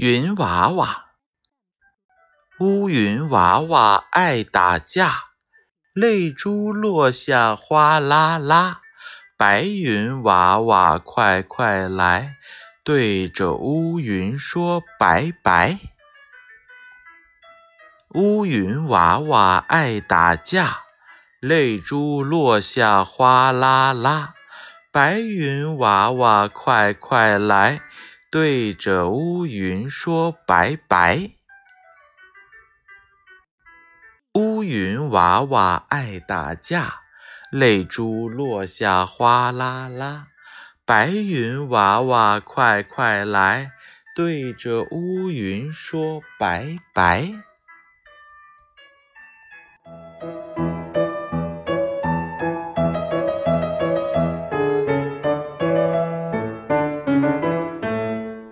云娃娃，乌云娃娃爱打架，泪珠落下哗啦啦。白云娃娃快快来，对着乌云说拜拜。乌云娃娃爱打架，泪珠落下哗啦啦。白云娃娃快快来。对着乌云说拜拜。乌云娃娃爱打架，泪珠落下哗啦啦。白云娃娃快快来，对着乌云说拜拜。